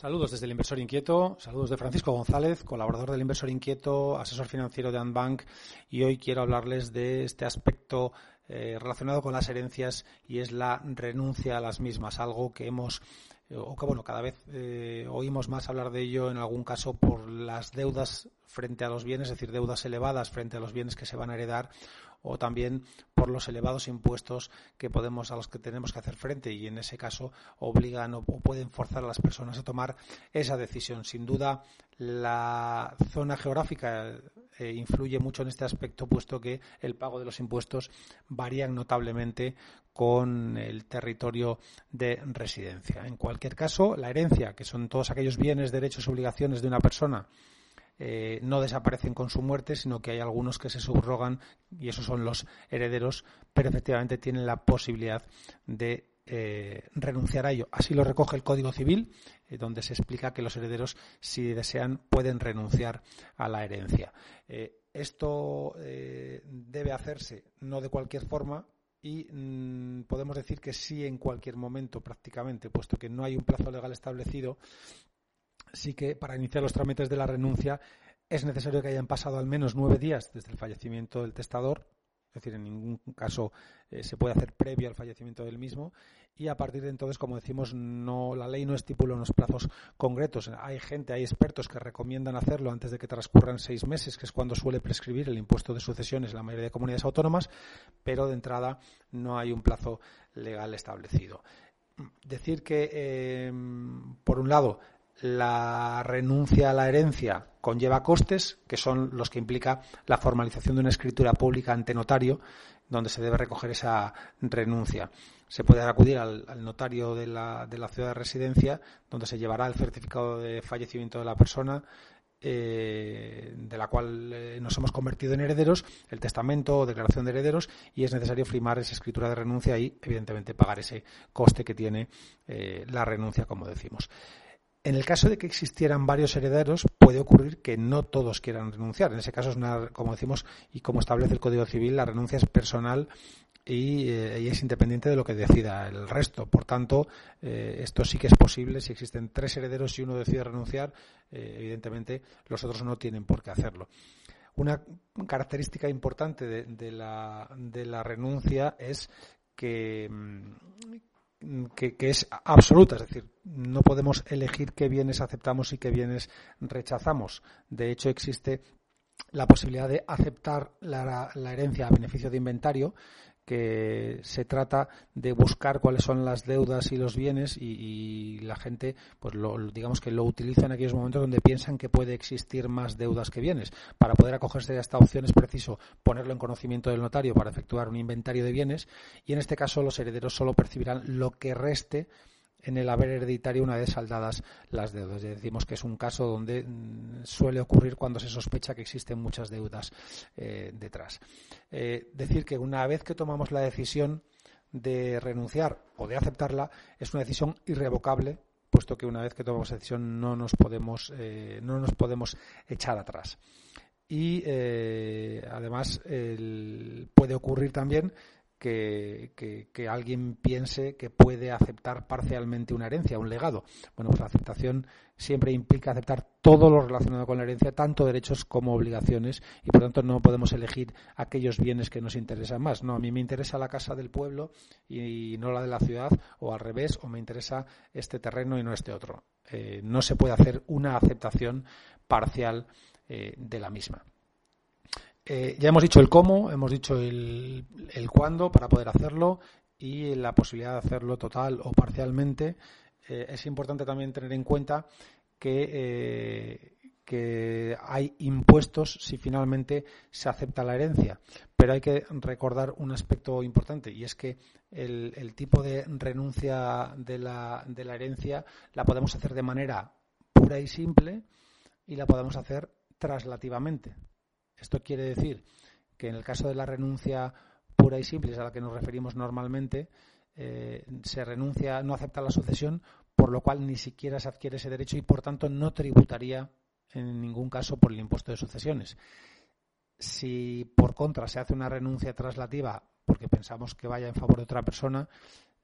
Saludos desde el Inversor Inquieto, saludos de Francisco González, colaborador del Inversor Inquieto, asesor financiero de Anbank y hoy quiero hablarles de este aspecto eh, relacionado con las herencias y es la renuncia a las mismas, algo que hemos o que bueno, cada vez eh, oímos más hablar de ello en algún caso por las deudas frente a los bienes, es decir, deudas elevadas frente a los bienes que se van a heredar o también por los elevados impuestos que a los que tenemos que hacer frente y en ese caso obligan o pueden forzar a las personas a tomar esa decisión. Sin duda, la zona geográfica eh, influye mucho en este aspecto, puesto que el pago de los impuestos varía notablemente con el territorio de residencia. En cualquier caso, la herencia, que son todos aquellos bienes, derechos y obligaciones de una persona eh, no desaparecen con su muerte, sino que hay algunos que se subrogan y esos son los herederos, pero efectivamente tienen la posibilidad de eh, renunciar a ello. Así lo recoge el Código Civil, eh, donde se explica que los herederos, si desean, pueden renunciar a la herencia. esto debe hacerse no de cualquier forma, y mm, podemos decir que sí en cualquier momento prácticamente, puesto que no hay un plazo legal establecido sí que para iniciar los trámites de la renuncia es necesario que hayan pasado al menos nueve días desde el fallecimiento del testador, es decir, en ningún caso eh, se puede hacer previo al fallecimiento del mismo y a partir de entonces, como decimos, no la ley no estipula unos plazos concretos. Hay gente, hay expertos que recomiendan hacerlo antes de que transcurran seis meses, que es cuando suele prescribir el impuesto de sucesiones en la mayoría de comunidades autónomas, pero de entrada no hay un plazo legal establecido. Decir que, eh, por un lado, la renuncia a la herencia conlleva costes, que son los que implica la formalización de una escritura pública ante notario, donde se debe recoger esa renuncia. Se puede acudir al, notario de la, ciudad de residencia, donde se llevará el certificado de fallecimiento de la persona, eh, de la cual eh, nos hemos convertido en herederos, el testamento o declaración de herederos, y es necesario firmar esa escritura de renuncia y, evidentemente, pagar ese coste que tiene eh, la renuncia, como decimos. En el caso de que existieran varios herederos, puede ocurrir que no todos quieran renunciar. En ese caso, es como decimos y como establece el Código Civil, la renuncia es personal y, eh, es independiente de lo que decida el resto. Por tanto, eh, esto sí que es posible. Si existen tres herederos y uno decide renunciar, eh, evidentemente los otros no tienen por qué hacerlo. Una característica importante de, la, de la renuncia es que, mm, que, es absoluta, es decir, no podemos elegir qué bienes aceptamos y qué bienes rechazamos. De hecho, existe la posibilidad de aceptar la, herencia a beneficio de inventario que se trata de buscar cuáles son las deudas y los bienes y, la gente pues lo, digamos que lo utiliza en aquellos momentos donde piensan que puede existir más deudas que bienes. Para poder acogerse a esta opción es preciso ponerlo en conocimiento del notario para efectuar un inventario de bienes y en este caso los herederos solo percibirán lo que reste en el haber hereditario una vez saldadas las deudas. Decimos que es un caso donde mm, suele ocurrir cuando se sospecha que existen muchas deudas eh, detrás. Eh, decir que una vez que tomamos la decisión de renunciar o de aceptarla, es una decisión irrevocable, puesto que una vez que tomamos la decisión no nos podemos, eh, no nos podemos echar atrás. Y además puede ocurrir también que, alguien piense que puede aceptar parcialmente una herencia, un legado. Bueno, pues la aceptación siempre implica aceptar todo lo relacionado con la herencia, tanto derechos como obligaciones, y por tanto no podemos elegir aquellos bienes que nos interesan más. No, a mí me interesa la casa del pueblo y, no la de la ciudad, o al revés, o me interesa este terreno y no este otro. Eh, no se puede hacer una aceptación parcial eh, de la misma. Eh, ya hemos dicho el cómo, hemos dicho el, cuándo para poder hacerlo y la posibilidad de hacerlo total o parcialmente. Eh, es importante también tener en cuenta que, eh, que hay impuestos si finalmente se acepta la herencia. Pero hay que recordar un aspecto importante y es que el, tipo de renuncia de la herencia la podemos hacer de manera pura y simple y la podemos hacer traslativamente. Esto quiere decir que en el caso de la renuncia pura y simple, es a la que nos referimos normalmente, eh, se renuncia, no acepta la sucesión, por lo cual ni siquiera se adquiere ese derecho y por tanto no tributaría en ningún caso por el impuesto de sucesiones. Si por contra se hace una renuncia traslativa porque pensamos que vaya en favor de otra persona,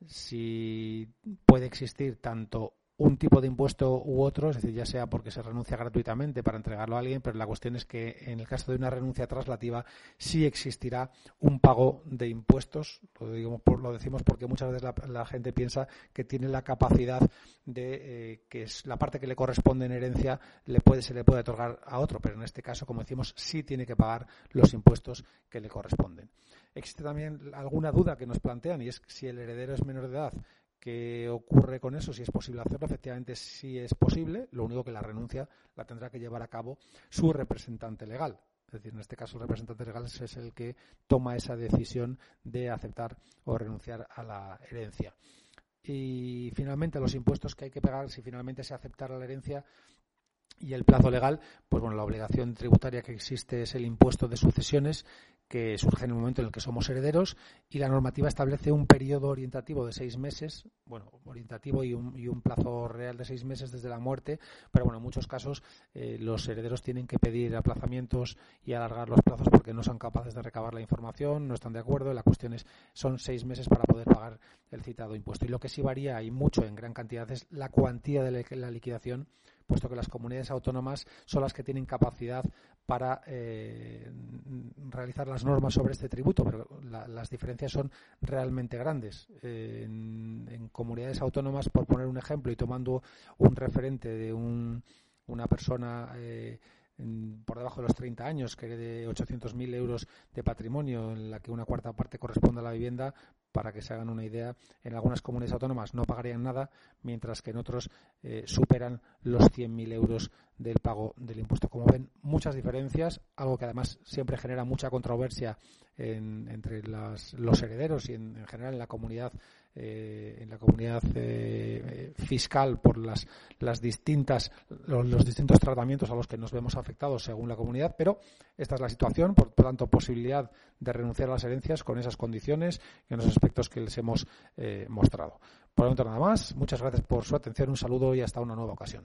si puede existir tanto un tipo de impuesto u otro, es decir, ya sea porque se renuncia gratuitamente para entregarlo a alguien, pero la cuestión es que en el caso de una renuncia traslativa sí existirá un pago de impuestos. Lo, decimos porque muchas veces la, gente piensa que tiene la capacidad de eh, que es la parte que le corresponde en herencia le puede, se le puede otorgar a otro, pero en este caso, como decimos, sí tiene que pagar los impuestos que le corresponden. Existe también alguna duda que nos plantean y es si el heredero es menor de edad ¿Qué ocurre con eso? Si es posible hacerlo, efectivamente sí es posible. Lo único que la renuncia la tendrá que llevar a cabo su representante legal. Es decir, en este caso el representante legal es el que toma esa decisión de aceptar o renunciar a la herencia. Y finalmente los impuestos que hay que pagar si finalmente se aceptara la herencia y el plazo legal, pues bueno, la obligación tributaria que existe es el impuesto de sucesiones que surge en el momento en el que somos herederos y la normativa establece un periodo orientativo de seis meses, bueno, orientativo y un, y un plazo real de seis meses desde la muerte, pero bueno, en muchos casos eh, los herederos tienen que pedir aplazamientos y alargar los plazos porque no son capaces de recabar la información, no están de acuerdo, la cuestión es, son seis meses para poder pagar el citado impuesto. Y lo que sí varía y mucho en gran cantidad es la cuantía de la liquidación puesto que las comunidades autónomas son las que tienen capacidad para eh, realizar las normas sobre este tributo, pero las diferencias son realmente grandes. en, comunidades autónomas, por poner un ejemplo y tomando un referente de una persona eh, por debajo de los 30 años, que de 800.000 euros de patrimonio, en la que una cuarta parte corresponde a la vivienda, para que se hagan una idea, en algunas comunidades autónomas no pagarían nada, mientras que en otros eh, superan los 100.000 euros del pago del impuesto. Como ven, muchas diferencias, algo que además siempre genera mucha controversia entre los herederos y en, en general en la comunidad eh, en la comunidad eh, fiscal por las, las distintas, los, distintos tratamientos a los que nos vemos afectados según la comunidad, pero esta es la situación, por, tanto, posibilidad de renunciar a las herencias con esas condiciones y en los aspectos que les hemos eh, mostrado. Por el momento nada más. Muchas gracias por su atención, un saludo y hasta una nueva ocasión.